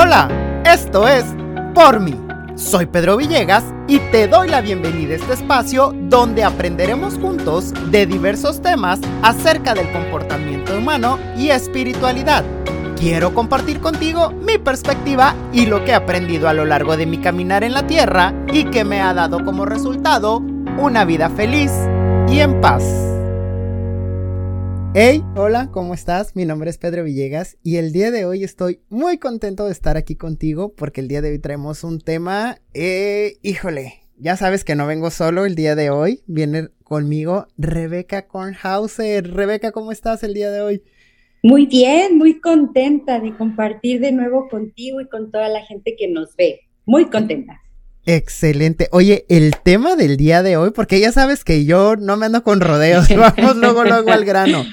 Hola, esto es Por mí. Soy Pedro Villegas y te doy la bienvenida a este espacio donde aprenderemos juntos de diversos temas acerca del comportamiento humano y espiritualidad. Quiero compartir contigo mi perspectiva y lo que he aprendido a lo largo de mi caminar en la tierra y que me ha dado como resultado una vida feliz y en paz. Hey, hola, ¿cómo estás? Mi nombre es Pedro Villegas y el día de hoy estoy muy contento de estar aquí contigo porque el día de hoy traemos un tema, eh, híjole, ya sabes que no vengo solo el día de hoy, viene conmigo Rebeca Kornhauser. Rebeca, ¿cómo estás el día de hoy? Muy bien, muy contenta de compartir de nuevo contigo y con toda la gente que nos ve. Muy contenta. Excelente. Oye, el tema del día de hoy, porque ya sabes que yo no me ando con rodeos, vamos luego, luego al grano.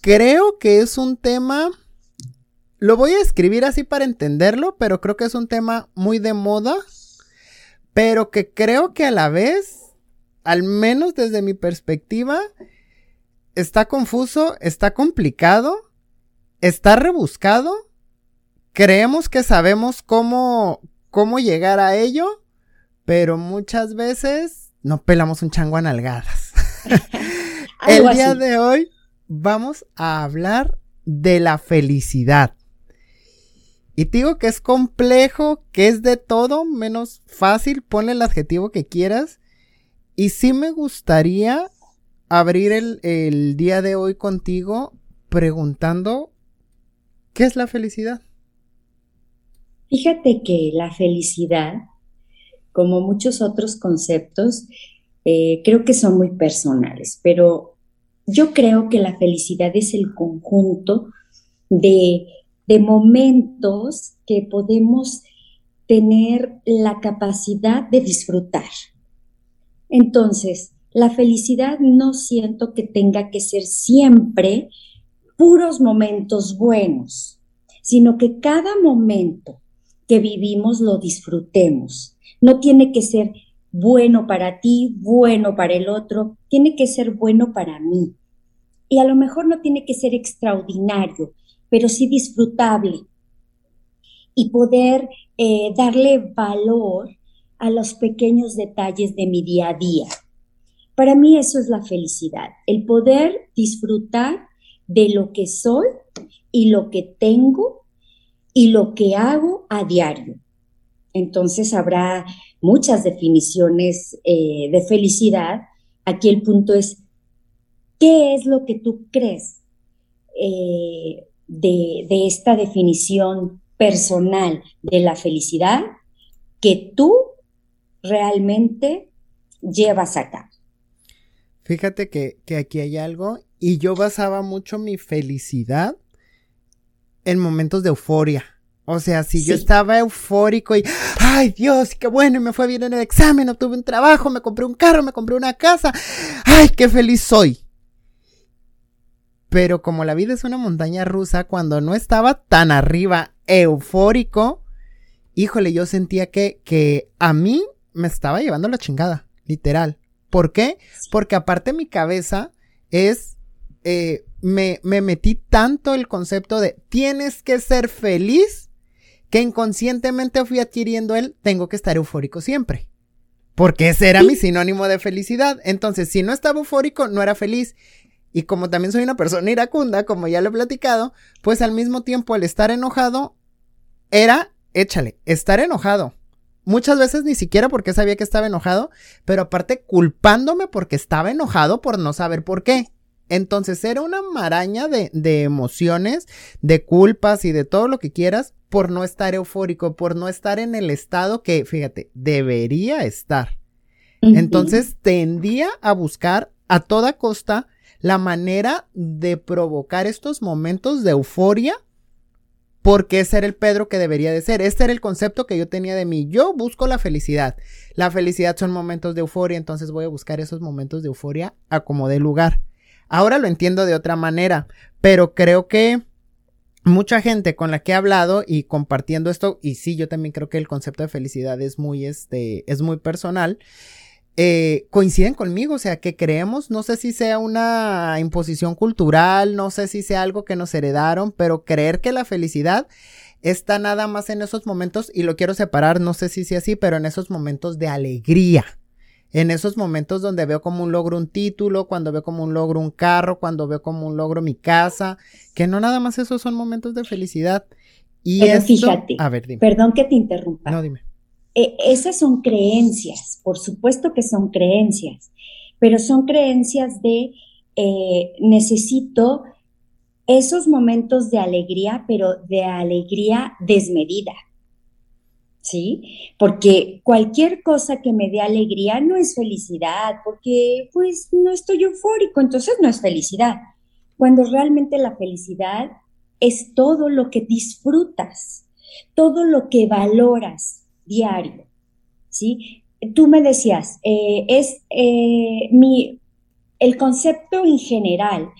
Creo que es un tema, lo voy a escribir así para entenderlo, pero creo que es un tema muy de moda, pero que creo que a la vez, al menos desde mi perspectiva, está confuso, está complicado, está rebuscado. Creemos que sabemos cómo, cómo llegar a ello, pero muchas veces no pelamos un chango a nalgadas. El día de hoy vamos a hablar de la felicidad. Y te digo que es complejo, que es de todo menos fácil, ponle el adjetivo que quieras. Y sí me gustaría abrir el, el día de hoy contigo preguntando, ¿qué es la felicidad? Fíjate que la felicidad, como muchos otros conceptos, eh, creo que son muy personales, pero yo creo que la felicidad es el conjunto de, de momentos que podemos tener la capacidad de disfrutar. Entonces, la felicidad no siento que tenga que ser siempre puros momentos buenos, sino que cada momento que vivimos lo disfrutemos. No tiene que ser bueno para ti, bueno para el otro, tiene que ser bueno para mí. Y a lo mejor no tiene que ser extraordinario, pero sí disfrutable. Y poder eh, darle valor a los pequeños detalles de mi día a día. Para mí eso es la felicidad, el poder disfrutar de lo que soy y lo que tengo y lo que hago a diario. Entonces habrá muchas definiciones eh, de felicidad. Aquí el punto es, ¿qué es lo que tú crees eh, de, esta definición personal de la felicidad que tú realmente llevas a cabo? Fíjate que, aquí hay algo y yo basaba mucho mi felicidad en momentos de euforia. O sea, si yo estaba eufórico y, ay Dios, qué bueno, me fue bien en el examen, obtuve un trabajo, me compré un carro, me compré una casa, ay, qué feliz soy. Pero como la vida es una montaña rusa, cuando no estaba tan arriba, eufórico, híjole, yo sentía que, que a mí me estaba llevando la chingada, literal. ¿Por qué? Porque aparte mi cabeza es eh, me, me metí tanto el concepto de tienes que ser feliz que inconscientemente fui adquiriendo el tengo que estar eufórico siempre. Porque ese era mi sinónimo de felicidad. Entonces, si no estaba eufórico, no era feliz. Y como también soy una persona iracunda, como ya lo he platicado, pues al mismo tiempo el estar enojado era, échale, estar enojado. Muchas veces ni siquiera porque sabía que estaba enojado, pero aparte culpándome porque estaba enojado por no saber por qué. Entonces era una maraña de, de, emociones, de culpas y de todo lo que quieras por no estar eufórico, por no estar en el estado que, fíjate, debería estar. Entonces tendía a buscar a toda costa la manera de provocar estos momentos de euforia porque ese era el Pedro que debería de ser. Este era el concepto que yo tenía de mí. Yo busco la felicidad. La felicidad son momentos de euforia, entonces voy a buscar esos momentos de euforia a como de lugar. Ahora lo entiendo de otra manera, pero creo que mucha gente con la que he hablado y compartiendo esto, y sí, yo también creo que el concepto de felicidad es muy, este, es muy personal. Eh, coinciden conmigo, o sea, que creemos, no sé si sea una imposición cultural, no sé si sea algo que nos heredaron, pero creer que la felicidad está nada más en esos momentos, y lo quiero separar, no sé si sea así, pero en esos momentos de alegría. En esos momentos donde veo como un logro un título, cuando veo como un logro un carro, cuando veo como un logro mi casa, que no nada más esos son momentos de felicidad. Y pero fíjate, a ver, dime. perdón que te interrumpa. No, dime. E, esas son creencias, por supuesto que son creencias, pero son creencias de eh, necesito esos momentos de alegría, pero de alegría desmedida. ¿Sí? Porque cualquier cosa que me dé alegría no es felicidad, porque pues no estoy eufórico, entonces no es felicidad. Cuando realmente la felicidad es todo lo que disfrutas, todo lo que valoras diario, ¿sí? Tú me decías, eh, es eh, mi, el concepto en general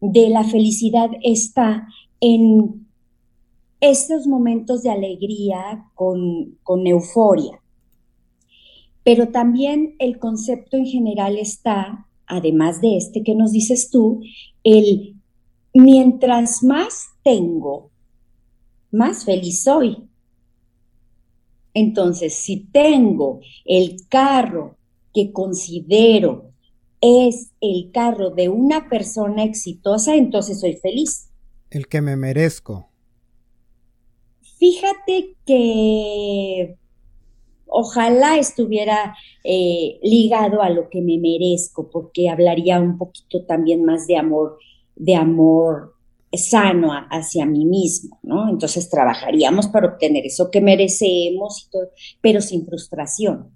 de la felicidad está en estos momentos de alegría con, con euforia. Pero también el concepto en general está, además de este que nos dices tú, el mientras más tengo, más feliz soy. Entonces, si tengo el carro que considero es el carro de una persona exitosa, entonces soy feliz. El que me merezco. Fíjate que ojalá estuviera eh, ligado a lo que me merezco, porque hablaría un poquito también más de amor, de amor sano hacia mí mismo, ¿no? Entonces trabajaríamos para obtener eso que merecemos, pero sin frustración.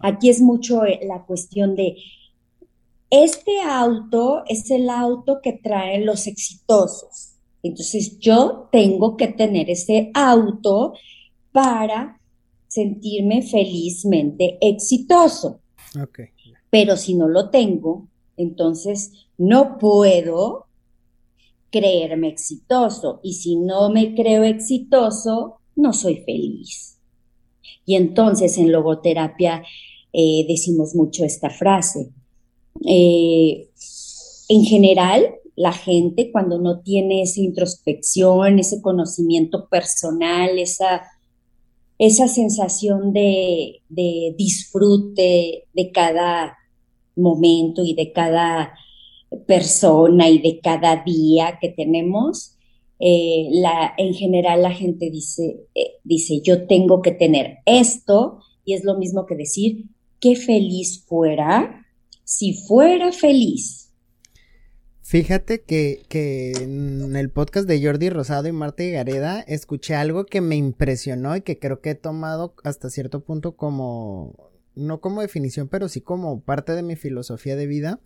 Aquí es mucho eh, la cuestión de este auto es el auto que traen los exitosos. Entonces yo tengo que tener ese auto para sentirme felizmente exitoso. Pero si no lo tengo, entonces no puedo creerme exitoso. Y si no me creo exitoso, no soy feliz. Y entonces en logoterapia eh, decimos mucho esta frase, eh, en general, la gente cuando no tiene esa introspección, ese conocimiento personal, esa, esa sensación de, disfrute de cada momento y de cada persona y de cada día que tenemos, eh, en general la gente dice, eh, dice, yo tengo que tener esto, y es lo mismo que decir, qué feliz fuera si fuera feliz. Fíjate que, que, en el podcast de Jordi Rosado y Marta Gareda escuché algo que me impresionó y que creo que he tomado hasta cierto punto como, no como definición, pero sí como parte de mi filosofía de vida.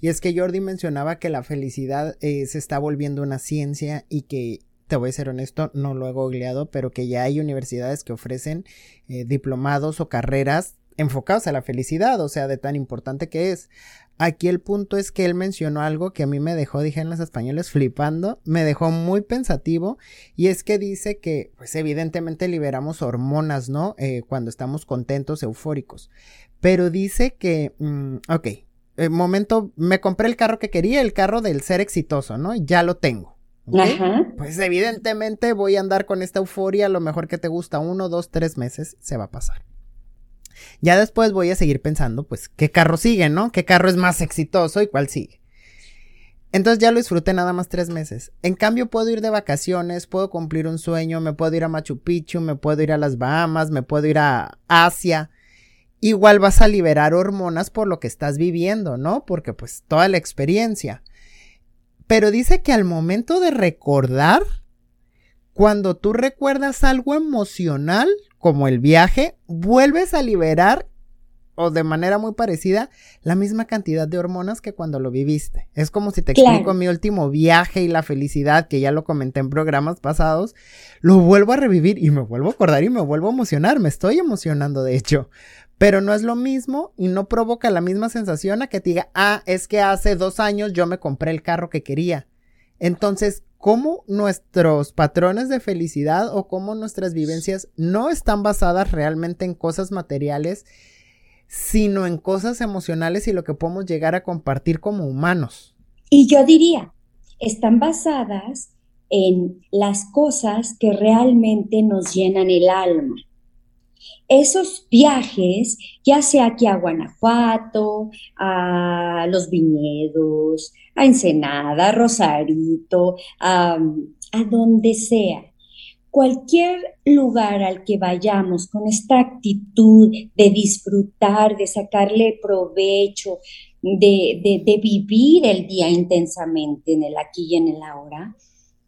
Y es que Jordi mencionaba que la felicidad eh, se está volviendo una ciencia y que te voy a ser honesto, no lo he googleado, pero que ya hay universidades que ofrecen eh, diplomados o carreras enfocados a la felicidad, o sea, de tan importante que es. Aquí el punto es que él mencionó algo que a mí me dejó, dije en los españoles, flipando, me dejó muy pensativo, y es que dice que, pues evidentemente liberamos hormonas, ¿no? Eh, cuando estamos contentos, eufóricos. Pero dice que, mm, ok, eh, momento, me compré el carro que quería, el carro del ser exitoso, ¿no? Ya lo tengo. Pues evidentemente voy a andar con esta euforia, lo mejor que te gusta, uno, dos, tres meses, se va a pasar. Ya después voy a seguir pensando, pues, qué carro sigue, ¿no? ¿Qué carro es más exitoso y cuál sigue? Entonces ya lo disfruté nada más tres meses. En cambio puedo ir de vacaciones, puedo cumplir un sueño, me puedo ir a Machu Picchu, me puedo ir a las Bahamas, me puedo ir a Asia. Igual vas a liberar hormonas por lo que estás viviendo, ¿no? Porque pues toda la experiencia. Pero dice que al momento de recordar, cuando tú recuerdas algo emocional, como el viaje, vuelves a liberar o de manera muy parecida la misma cantidad de hormonas que cuando lo viviste. Es como si te explico mi último viaje y la felicidad, que ya lo comenté en programas pasados, lo vuelvo a revivir y me vuelvo a acordar y me vuelvo a emocionar, me estoy emocionando de hecho. Pero no es lo mismo y no provoca la misma sensación a que te diga, ah, es que hace dos años yo me compré el carro que quería. Entonces, cómo nuestros patrones de felicidad o cómo nuestras vivencias no están basadas realmente en cosas materiales, sino en cosas emocionales y lo que podemos llegar a compartir como humanos. Y yo diría, están basadas en las cosas que realmente nos llenan el alma. Esos viajes, ya sea aquí a Guanajuato, a los viñedos, a Ensenada, a Rosarito, a, a donde sea, cualquier lugar al que vayamos con esta actitud de disfrutar, de sacarle provecho, de, vivir el día intensamente en el aquí y en el ahora,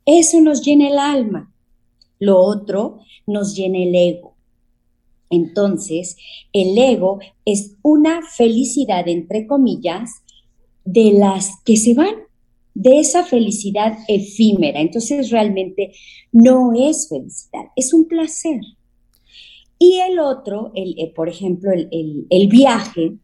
eso nos llena el alma. Lo otro nos llena el ego. Entonces, el ego es una felicidad, entre comillas, de las que se van, de esa felicidad efímera. Entonces, realmente no es felicidad, es un placer. Y el otro, el, eh, por ejemplo, el, el viaje,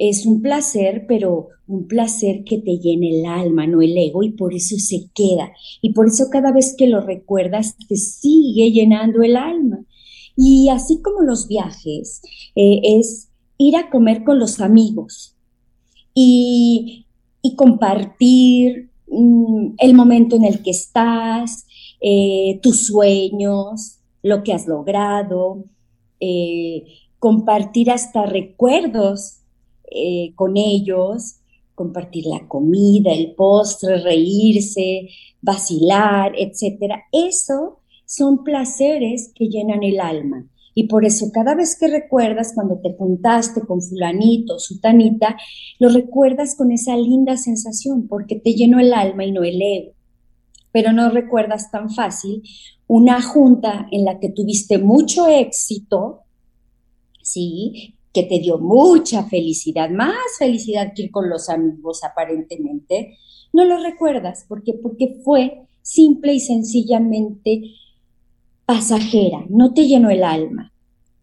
es un placer, pero un placer que te llene el alma, no el ego, y por eso se queda. Y por eso cada vez que lo recuerdas te sigue llenando el alma. Y así como los viajes, eh, es ir a comer con los amigos y, compartir mm, el momento en el que estás, eh, tus sueños, lo que has logrado, eh, compartir hasta recuerdos con ellos, compartir la comida, el postre, reírse, vacilar, etcétera. Eso son placeres que llenan el alma. Y por eso cada vez que recuerdas cuando te juntaste con fulanito, sutanita, lo recuerdas con esa linda sensación porque te llenó el alma y no el ego. Pero no recuerdas tan fácil una junta en la que tuviste mucho éxito, ¿sí? que te dio mucha felicidad, más felicidad que ir con los amigos aparentemente, no lo recuerdas porque porque fue simple y sencillamente pasajera, no te llenó el alma,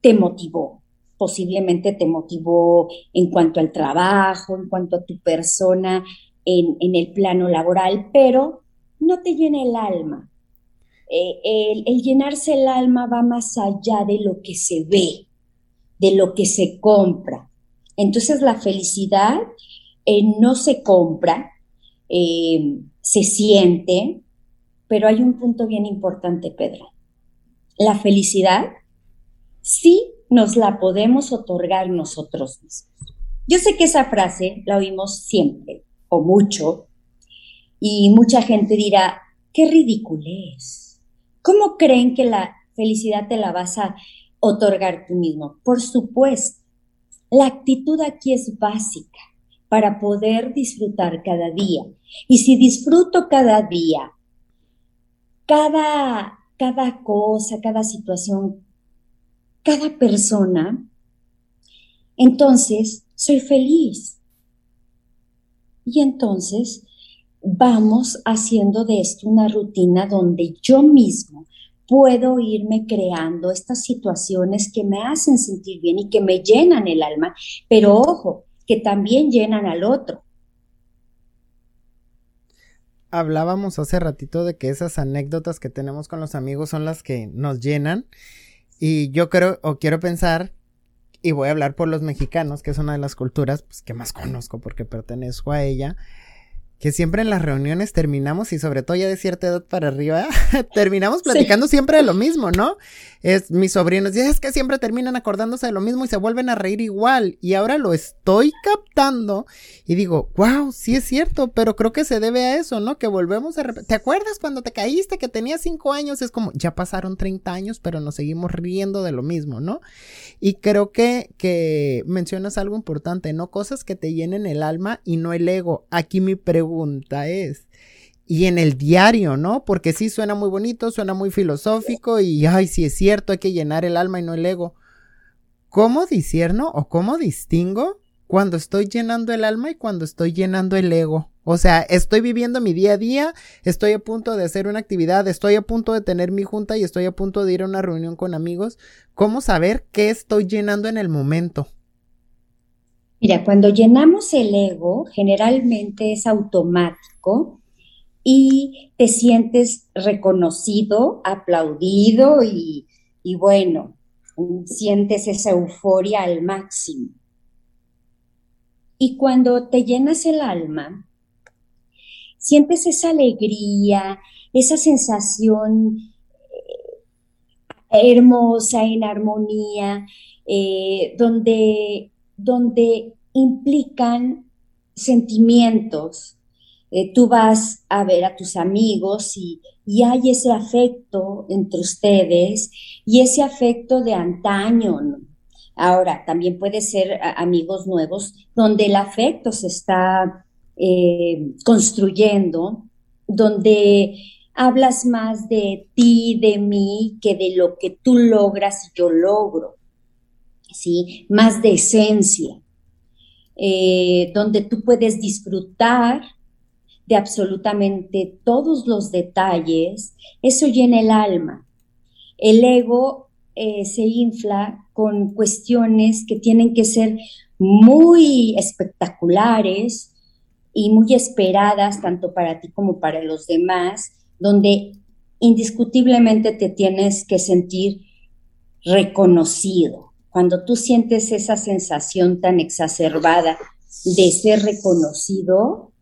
te motivó, posiblemente te motivó en cuanto al trabajo, en cuanto a tu persona en, el plano laboral, pero no te llena el alma. Eh, el llenarse el alma va más allá de lo que se ve, de lo que se compra. Entonces la felicidad eh, no se compra, eh, se siente, pero hay un punto bien importante, Pedro. La felicidad sí nos la podemos otorgar nosotros mismos. Yo sé que esa frase la oímos siempre o mucho y mucha gente dirá, qué ridículo es. ¿Cómo creen que la felicidad te la vas a otorgar tú mismo. Por supuesto, la actitud aquí es básica para poder disfrutar cada día. Y si disfruto cada día, cada, cada cosa, cada situación, cada persona, entonces soy feliz. Y entonces vamos haciendo de esto una rutina donde yo mismo puedo irme creando estas situaciones que me hacen sentir bien y que me llenan el alma, pero ojo, que también llenan al otro. Hablábamos hace ratito de que esas anécdotas que tenemos con los amigos son las que nos llenan. Y yo creo o quiero pensar y voy a hablar por los mexicanos, que es una de las culturas pues, que más conozco porque pertenezco a ella, que siempre en las reuniones terminamos, y sobre todo ya de cierta edad para arriba, terminamos platicando siempre de lo mismo, ¿no? Es mis sobrinos, y es que siempre terminan acordándose de lo mismo y se vuelven a reír igual. Y ahora lo estoy captando y digo, wow, sí es cierto, pero creo que se debe a eso, ¿no? Que volvemos a repetir. ¿Te acuerdas cuando te caíste que tenías cinco años? Es como, ya pasaron 30 años, pero nos seguimos riendo de lo mismo, ¿no? Y creo que, que mencionas algo importante, ¿no? Cosas que te llenen el alma y no el ego. Aquí mi pregunta pregunta es, y en el diario, ¿no? Porque sí suena muy bonito, suena muy filosófico y, ay, si es cierto, hay que llenar el alma y no el ego. ¿Cómo discierno o cómo distingo cuando estoy llenando el alma y cuando estoy llenando el ego? O sea, estoy viviendo mi día a día, estoy a punto de hacer una actividad, estoy a punto de tener mi junta y estoy a punto de ir a una reunión con amigos. ¿Cómo saber qué estoy llenando en el momento? Mira, cuando llenamos el ego, generalmente es automático y te sientes reconocido, aplaudido y, bueno, sientes esa euforia al máximo. Y cuando te llenas el alma, sientes esa alegría, esa sensación eh, hermosa, en armonía, eh, donde, donde implican sentimientos. Eh, tú vas a ver a tus amigos y, y, hay ese afecto entre ustedes y ese afecto de antaño. Ahora, también puede ser amigos nuevos donde el afecto se está eh, construyendo, donde hablas más de ti, de mí, que de lo que tú logras y yo logro, ¿sí? Más de esencia. Eh, donde tú puedes disfrutar de absolutamente todos los detalles, eso llena el alma. El ego eh, se infla con cuestiones que tienen que ser muy espectaculares y muy esperadas tanto para ti como para los demás, donde indiscutiblemente te tienes que sentir reconocido cuando tú sientes esa sensación tan exacerbada de ser reconocido,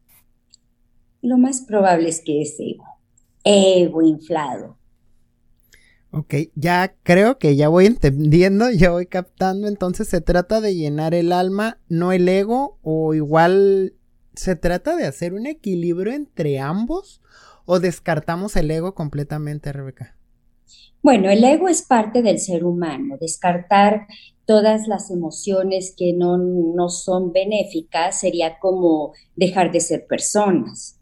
lo más probable es que es ego, ego inflado. Ok, ya creo que ya voy entendiendo, ya voy captando, entonces se trata de llenar el alma, no el ego, o igual se trata de hacer un equilibrio entre ambos, o descartamos el ego completamente, Rebeca. Bueno, el ego es parte del ser humano. Descartar todas las emociones que no, no son benéficas sería como dejar de ser personas.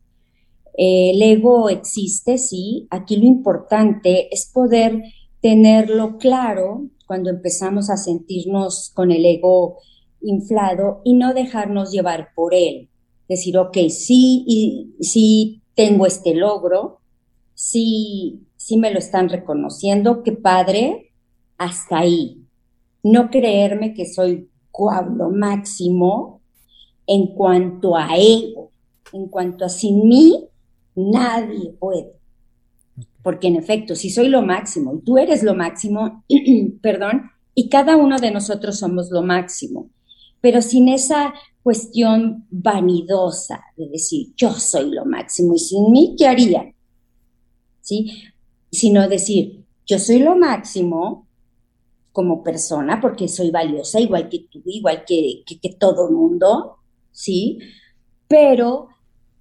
El ego existe, sí. Aquí lo importante es poder tenerlo claro cuando empezamos a sentirnos con el ego inflado y no dejarnos llevar por él. Decir, ok, sí, y, sí tengo este logro, sí sí me lo están reconociendo, qué padre, hasta ahí. No creerme que soy lo máximo en cuanto a ego, en cuanto a sin mí, nadie puede. Porque en efecto, si soy lo máximo y tú eres lo máximo, perdón, y cada uno de nosotros somos lo máximo, pero sin esa cuestión vanidosa de decir yo soy lo máximo y sin mí, ¿qué haría? ¿Sí? Sino decir, yo soy lo máximo como persona porque soy valiosa, igual que tú, igual que, que, todo el mundo, ¿sí? Pero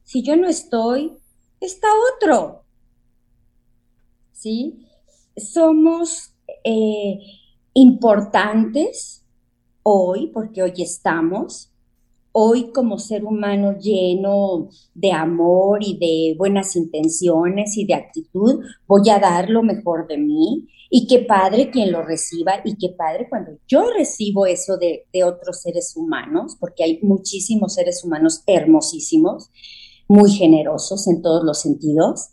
si yo no estoy, está otro, ¿sí? Somos eh, importantes hoy, porque hoy estamos, hoy como ser humano lleno de amor y de buenas intenciones y de actitud, voy a dar lo mejor de mí. Y qué padre quien lo reciba y qué padre cuando yo recibo eso de, otros seres humanos, porque hay muchísimos seres humanos hermosísimos, muy generosos en todos los sentidos.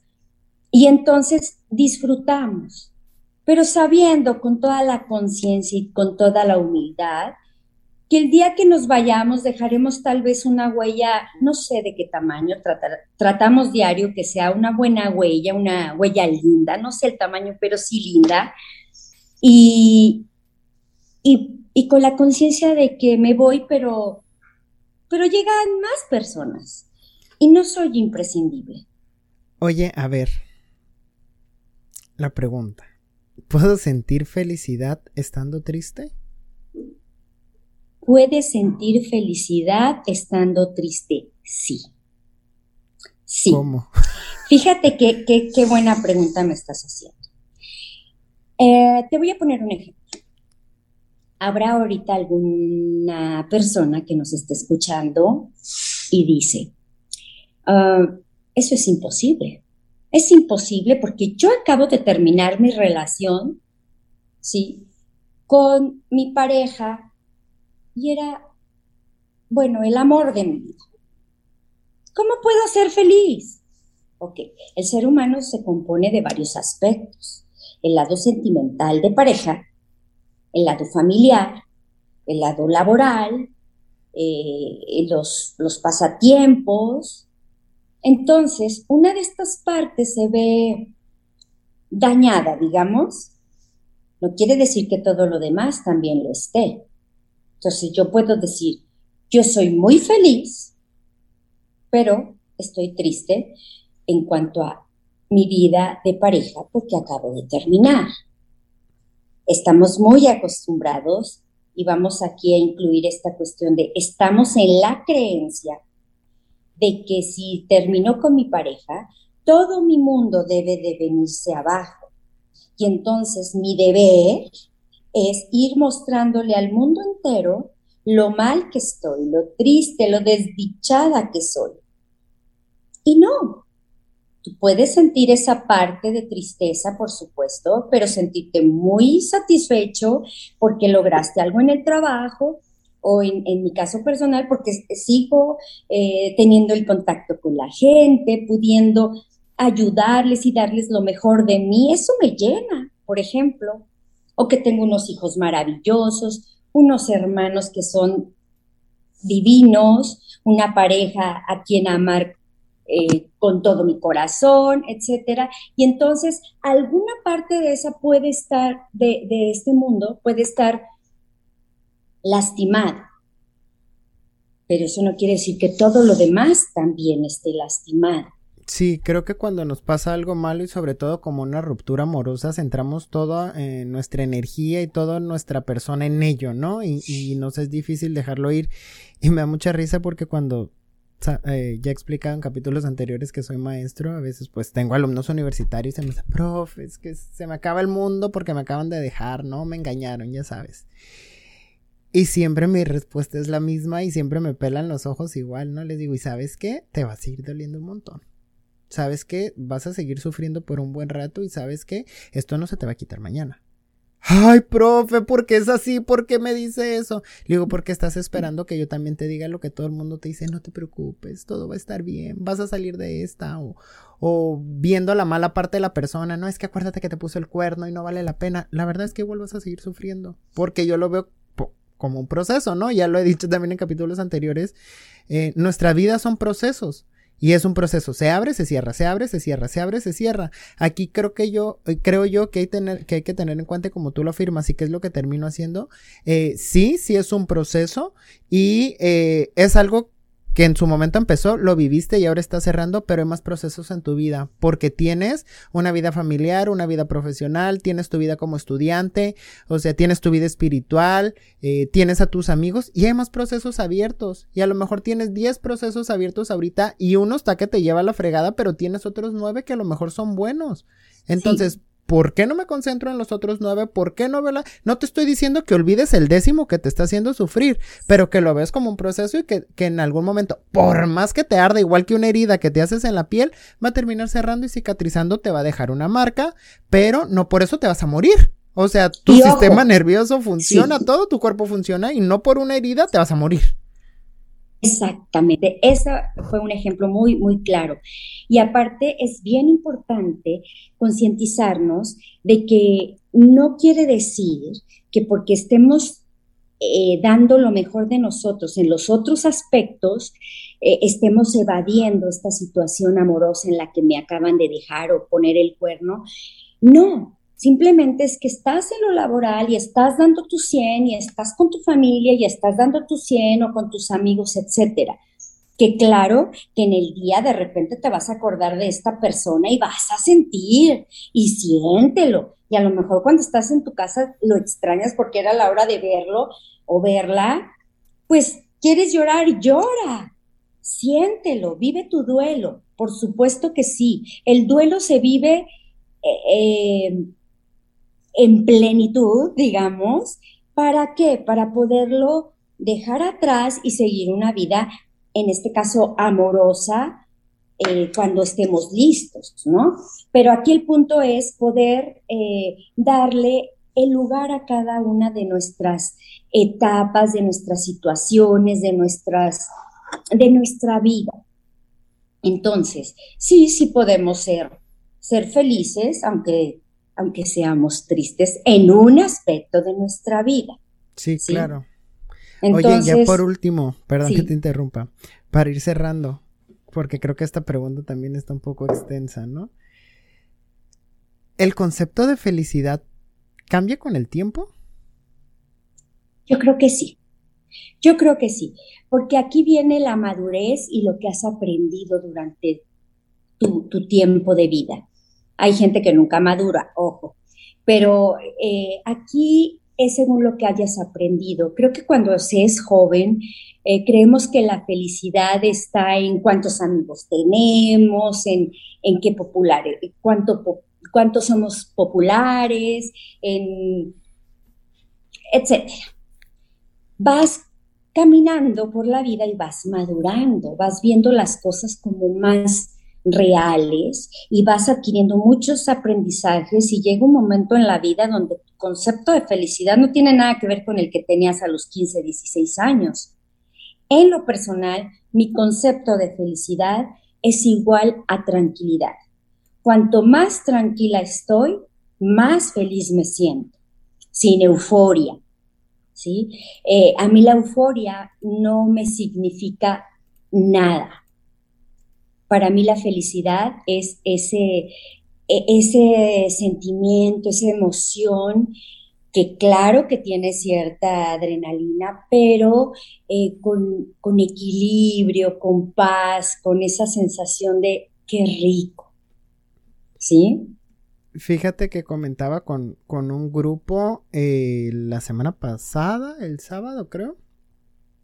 Y entonces disfrutamos, pero sabiendo con toda la conciencia y con toda la humildad que el día que nos vayamos dejaremos tal vez una huella, no sé de qué tamaño, tratamos diario que sea una buena huella, una huella linda, no sé el tamaño, pero sí linda, y, y, con la conciencia de que me voy, pero, pero llegan más personas y no soy imprescindible. Oye, a ver, la pregunta, ¿puedo sentir felicidad estando triste? ¿Puedes sentir felicidad estando triste? Sí. Sí. ¿Cómo? Fíjate qué qué buena pregunta me estás haciendo. Eh, te voy a poner un ejemplo. Habrá ahorita alguna persona que nos esté escuchando y dice, ah, eso es imposible. Es imposible porque yo acabo de terminar mi relación, ¿sí? Con mi pareja y era, bueno, el amor de mi vida. ¿Cómo puedo ser feliz? Ok, el ser humano se compone de varios aspectos. El lado sentimental de pareja, el lado familiar, el lado laboral, eh, los, los pasatiempos. Entonces, una de estas partes se ve dañada, digamos. No quiere decir que todo lo demás también lo esté. Entonces yo puedo decir, yo soy muy feliz, pero estoy triste en cuanto a mi vida de pareja porque acabo de terminar. Estamos muy acostumbrados y vamos aquí a incluir esta cuestión de estamos en la creencia de que si terminó con mi pareja, todo mi mundo debe de venirse abajo. Y entonces mi deber es ir mostrándole al mundo entero lo mal que estoy, lo triste, lo desdichada que soy. Y no, tú puedes sentir esa parte de tristeza, por supuesto, pero sentirte muy satisfecho porque lograste algo en el trabajo o en, mi caso personal porque sigo eh, teniendo el contacto con la gente, pudiendo ayudarles y darles lo mejor de mí, eso me llena, por ejemplo, o que tengo unos hijos maravillosos, unos hermanos que son divinos, una pareja a quien amar eh, con todo mi corazón, etcétera. Y entonces, alguna parte de esa puede estar, de, de este mundo, puede estar lastimada. Pero eso no quiere decir que todo lo demás también esté lastimado. Sí, creo que cuando nos pasa algo malo y sobre todo como una ruptura amorosa, centramos toda eh, nuestra energía y toda nuestra persona en ello, ¿no? Y, y, nos es difícil dejarlo ir. Y me da mucha risa porque cuando eh, ya he explicado en capítulos anteriores que soy maestro, a veces pues tengo alumnos universitarios y me dicen, profe, es que se me acaba el mundo porque me acaban de dejar, ¿no? Me engañaron, ya sabes. Y siempre mi respuesta es la misma y siempre me pelan los ojos igual, ¿no? Les digo, ¿y sabes qué? Te va a seguir doliendo un montón sabes que vas a seguir sufriendo por un buen rato y sabes que esto no se te va a quitar mañana. Ay, profe, ¿por qué es así? ¿Por qué me dice eso? Le digo, porque estás esperando que yo también te diga lo que todo el mundo te dice, no te preocupes, todo va a estar bien, vas a salir de esta, o, o viendo la mala parte de la persona, no es que acuérdate que te puso el cuerno y no vale la pena. La verdad es que vuelvas a seguir sufriendo, porque yo lo veo como un proceso, ¿no? Ya lo he dicho también en capítulos anteriores, eh, nuestra vida son procesos. Y es un proceso, se abre, se cierra, se abre, se cierra, se abre, se cierra. Aquí creo que yo, eh, creo yo que hay, tener, que hay que tener en cuenta, como tú lo afirmas, y que es lo que termino haciendo, eh, sí, sí es un proceso y eh, es algo que en su momento empezó, lo viviste y ahora está cerrando, pero hay más procesos en tu vida, porque tienes una vida familiar, una vida profesional, tienes tu vida como estudiante, o sea, tienes tu vida espiritual, eh, tienes a tus amigos y hay más procesos abiertos. Y a lo mejor tienes 10 procesos abiertos ahorita y uno está que te lleva a la fregada, pero tienes otros 9 que a lo mejor son buenos. Entonces, ¿Por qué no me concentro en los otros nueve? ¿Por qué no veo No te estoy diciendo que olvides el décimo que te está haciendo sufrir, pero que lo ves como un proceso y que, que en algún momento, por más que te arde, igual que una herida que te haces en la piel, va a terminar cerrando y cicatrizando, te va a dejar una marca, pero no por eso te vas a morir. O sea, tu sistema nervioso funciona, todo tu cuerpo funciona y no por una herida te vas a morir. Exactamente, ese fue un ejemplo muy, muy claro. Y aparte es bien importante concientizarnos de que no quiere decir que porque estemos eh, dando lo mejor de nosotros en los otros aspectos, eh, estemos evadiendo esta situación amorosa en la que me acaban de dejar o poner el cuerno. No, Simplemente es que estás en lo laboral y estás dando tu 100 y estás con tu familia y estás dando tu 100 o con tus amigos, etcétera. Que claro que en el día de repente te vas a acordar de esta persona y vas a sentir y siéntelo. Y a lo mejor cuando estás en tu casa lo extrañas porque era la hora de verlo o verla, pues quieres llorar, llora. Siéntelo, vive tu duelo. Por supuesto que sí. El duelo se vive eh, eh en plenitud, digamos. ¿Para qué? Para poderlo dejar atrás y seguir una vida, en este caso, amorosa, eh, cuando estemos listos, ¿no? Pero aquí el punto es poder eh, darle el lugar a cada una de nuestras etapas, de nuestras situaciones, de nuestras, de nuestra vida. Entonces, sí, sí podemos ser, ser felices, aunque aunque seamos tristes en un aspecto de nuestra vida. Sí, claro. Oye, ya por último, perdón que te interrumpa, para ir cerrando, porque creo que esta pregunta también está un poco extensa, ¿no? ¿El concepto de felicidad cambia con el tiempo? Yo creo que sí. Yo creo que sí, porque aquí viene la madurez y lo que has aprendido durante tu, tiempo de vida. Hay gente que nunca madura, ojo, pero eh, aquí es según lo que hayas aprendido. Creo que cuando se es joven, eh, creemos que la felicidad está en cuántos amigos tenemos, en, en qué popular, cuánto, cuántos somos populares, en. Vas caminando por la vida y vas madurando, vas viendo las cosas como más reales y vas adquiriendo muchos aprendizajes y llega un momento en la vida donde tu concepto de felicidad no tiene nada que ver con el que tenías a los 15, 16 años. En lo personal, mi concepto de felicidad es igual a tranquilidad. Cuanto más tranquila estoy, más feliz me siento, sin euforia, ¿sí? Eh, a mí la euforia no me significa nada. Para mí la felicidad es ese, e, ese sentimiento, esa emoción que claro que tiene cierta adrenalina, pero eh, con, con equilibrio, con paz, con esa sensación de qué rico. ¿Sí? Fíjate que comentaba con, un grupo eh, la semana pasada, el sábado creo.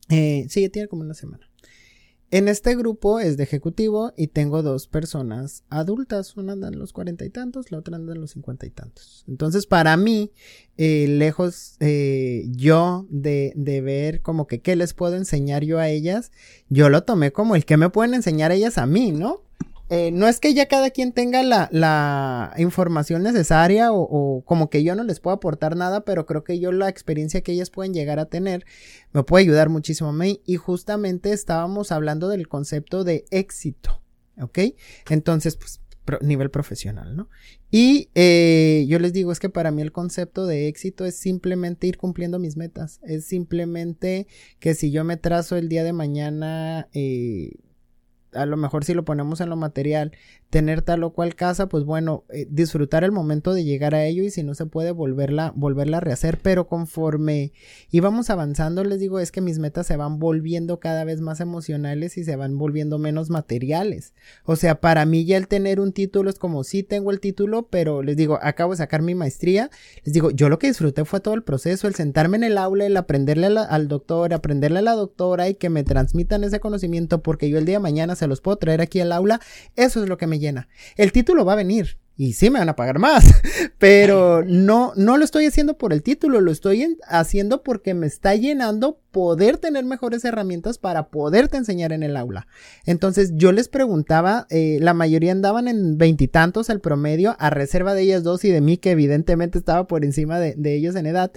Eh, sí, tiene como una semana. En este grupo es de ejecutivo y tengo dos personas adultas, una anda en los cuarenta y tantos, la otra anda en los cincuenta y tantos. Entonces, para mí, eh, lejos yo de, de, ver como que qué les puedo enseñar yo a ellas, yo lo tomé como el que me pueden enseñar ellas a mí, ¿no? Eh, no es que ya cada quien tenga la, información necesaria o, como que yo no les puedo aportar nada, pero creo que yo la experiencia que ellas pueden llegar a tener me puede ayudar muchísimo a mí. Y justamente estábamos hablando del concepto de éxito, ¿ok? Entonces, pues, nivel profesional, ¿no? Y eh, yo les digo, es que para mí el concepto de éxito es simplemente ir cumpliendo mis metas. Es simplemente que si yo me trazo el día de mañana... Eh, a lo mejor si lo ponemos en lo material, tener tal o cual casa, pues bueno, eh, disfrutar el momento de llegar a ello y si no se puede volverla, volverla a rehacer, pero conforme íbamos avanzando, les digo, es que mis metas se van volviendo cada vez más emocionales y se van volviendo menos materiales. O sea, para mí ya el tener un título es como sí tengo el título, pero les digo, acabo de sacar mi maestría, les digo, yo lo que disfruté fue todo el proceso, el sentarme en el aula, el aprenderle al doctor, aprenderle a la doctora y que me transmitan ese conocimiento porque yo el día de mañana se los puedo traer aquí al aula, eso es lo que me El título va a venir y sí me van a pagar más, pero no, no lo estoy haciendo por el título, lo estoy haciendo porque me está llenando poder tener mejores herramientas para poderte enseñar en el aula. Entonces yo les preguntaba, eh, la mayoría andaban en veintitantos el promedio, a reserva de ellas dos y de mí, que evidentemente estaba por encima de ellos en edad.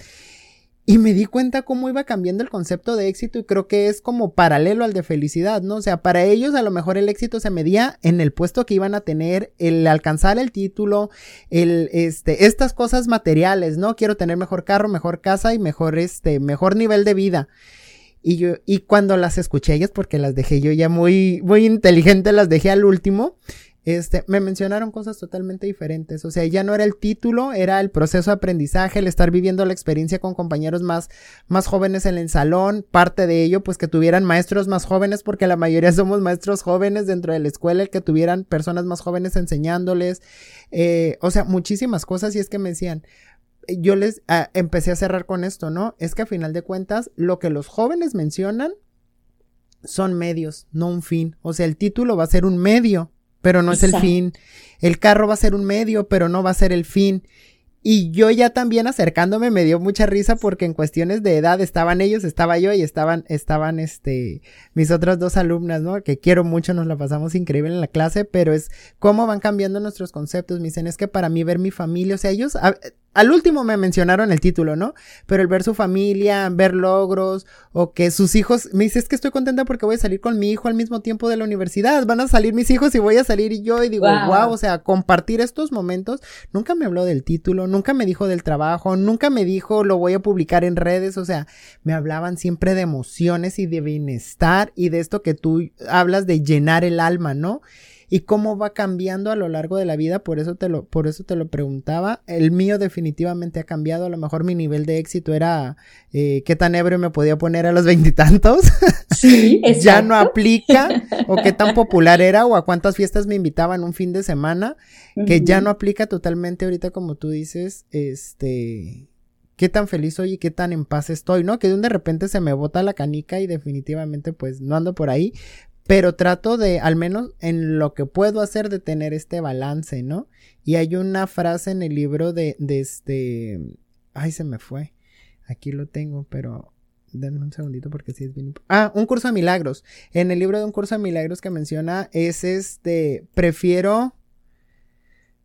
Y me di cuenta cómo iba cambiando el concepto de éxito y creo que es como paralelo al de felicidad, ¿no? O sea, para ellos a lo mejor el éxito se medía en el puesto que iban a tener, el alcanzar el título, el, este, estas cosas materiales, ¿no? Quiero tener mejor carro, mejor casa y mejor, este, mejor nivel de vida. Y yo, y cuando las escuché ellas, porque las dejé yo ya muy, muy inteligente, las dejé al último, este, me mencionaron cosas totalmente diferentes. O sea, ya no era el título, era el proceso de aprendizaje, el estar viviendo la experiencia con compañeros más, más jóvenes en el salón. Parte de ello, pues que tuvieran maestros más jóvenes, porque la mayoría somos maestros jóvenes dentro de la escuela, el que tuvieran personas más jóvenes enseñándoles. Eh, o sea, muchísimas cosas. Y es que me decían, yo les empecé a cerrar con esto, ¿no? Es que a final de cuentas, lo que los jóvenes mencionan son medios, no un fin. O sea, el título va a ser un medio pero no es el fin. El carro va a ser un medio, pero no va a ser el fin. Y yo ya también acercándome me dio mucha risa porque en cuestiones de edad estaban ellos, estaba yo y estaban, estaban este, mis otras dos alumnas, ¿no? Que quiero mucho, nos la pasamos increíble en la clase, pero es cómo van cambiando nuestros conceptos. Me dicen, es que para mí ver mi familia, o sea, ellos, al último me mencionaron el título, ¿no? Pero el ver su familia, ver logros, o que sus hijos, me dice, es que estoy contenta porque voy a salir con mi hijo al mismo tiempo de la universidad, van a salir mis hijos y voy a salir y yo, y digo, wow, o sea, compartir estos momentos, nunca me habló del título, nunca me dijo del trabajo, nunca me dijo lo voy a publicar en redes, o sea, me hablaban siempre de emociones y de bienestar y de esto que tú hablas de llenar el alma, ¿no? Y cómo va cambiando a lo largo de la vida, por eso te lo, por eso te lo preguntaba. El mío definitivamente ha cambiado, a lo mejor mi nivel de éxito era eh, qué tan ebrio me podía poner a los veintitantos. Sí, ya no aplica, o qué tan popular era, o a cuántas fiestas me invitaban un fin de semana, que ya no aplica totalmente ahorita como tú dices, este qué tan feliz soy y qué tan en paz estoy, ¿no? Que de un de repente se me bota la canica y definitivamente pues no ando por ahí, pero trato de, al menos en lo que puedo hacer, de tener este balance, ¿no? Y hay una frase en el libro de, de este, ay, se me fue, aquí lo tengo, pero denme un segundito porque sí es bien. Ah, un curso de milagros. En el libro de un curso de milagros que menciona es este, prefiero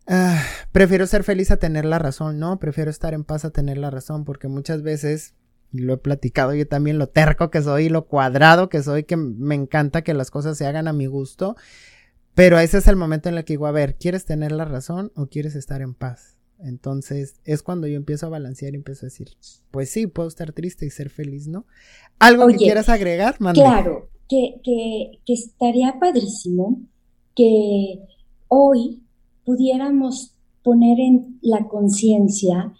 Ah, prefiero ser feliz a tener la razón, ¿no? Prefiero estar en paz a tener la razón, porque muchas veces, lo he platicado yo también, lo terco que soy, lo cuadrado que soy, que me encanta que las cosas se hagan a mi gusto, pero ese es el momento en el que digo, a ver, ¿quieres tener la razón o quieres estar en paz? Entonces es cuando yo empiezo a balancear y empiezo a decir, pues sí, puedo estar triste y ser feliz, ¿no? ¿Algo que quieras agregar? Claro, que, que, que estaría padrísimo que hoy pudiéramos poner en la conciencia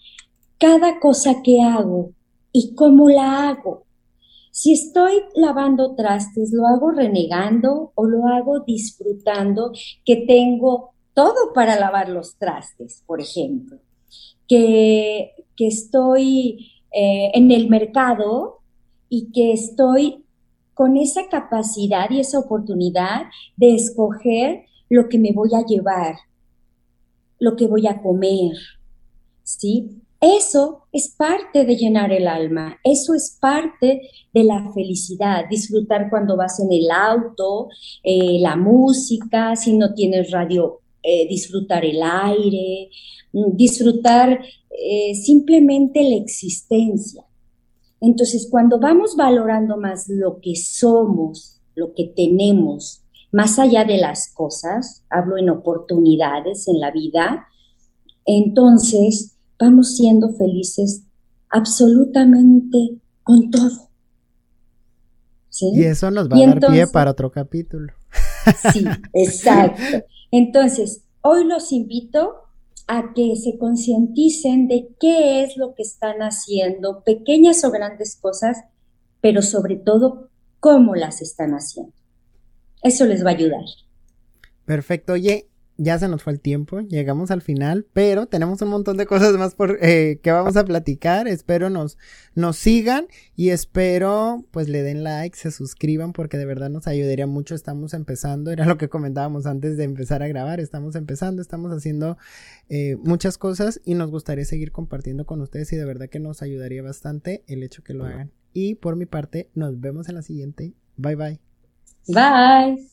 cada cosa que hago y cómo la hago. Si estoy lavando trastes, lo hago renegando o lo hago disfrutando que tengo todo para lavar los trastes, por ejemplo. Que, que estoy eh, en el mercado y que estoy con esa capacidad y esa oportunidad de escoger lo que me voy a llevar, lo que voy a comer, ¿sí? Eso es parte de llenar el alma, eso es parte de la felicidad, disfrutar cuando vas en el auto, eh, la música, si no tienes radio, eh, disfrutar el aire, mm, disfrutar eh, simplemente la existencia. Entonces, cuando vamos valorando más lo que somos, lo que tenemos, más allá de las cosas, hablo en oportunidades en la vida, entonces vamos siendo felices absolutamente con todo. Y eso nos va a dar pie para otro capítulo. Sí, exacto. Entonces, hoy los invito a que se concienticen de qué es lo que están haciendo, pequeñas o grandes cosas, pero sobre todo cómo las están haciendo. Eso les va a ayudar. Perfecto. Oye, ya se nos fue el tiempo, llegamos al final, pero tenemos un montón de cosas más por eh, que vamos a platicar. Espero nos, nos sigan y espero pues le den like, se suscriban porque de verdad nos ayudaría mucho. Estamos empezando, era lo que comentábamos antes de empezar a grabar. Estamos empezando, estamos haciendo eh, muchas cosas y nos gustaría seguir compartiendo con ustedes y de verdad que nos ayudaría bastante el hecho que lo hagan. Y por mi parte, nos vemos en la siguiente. Bye bye. Bye.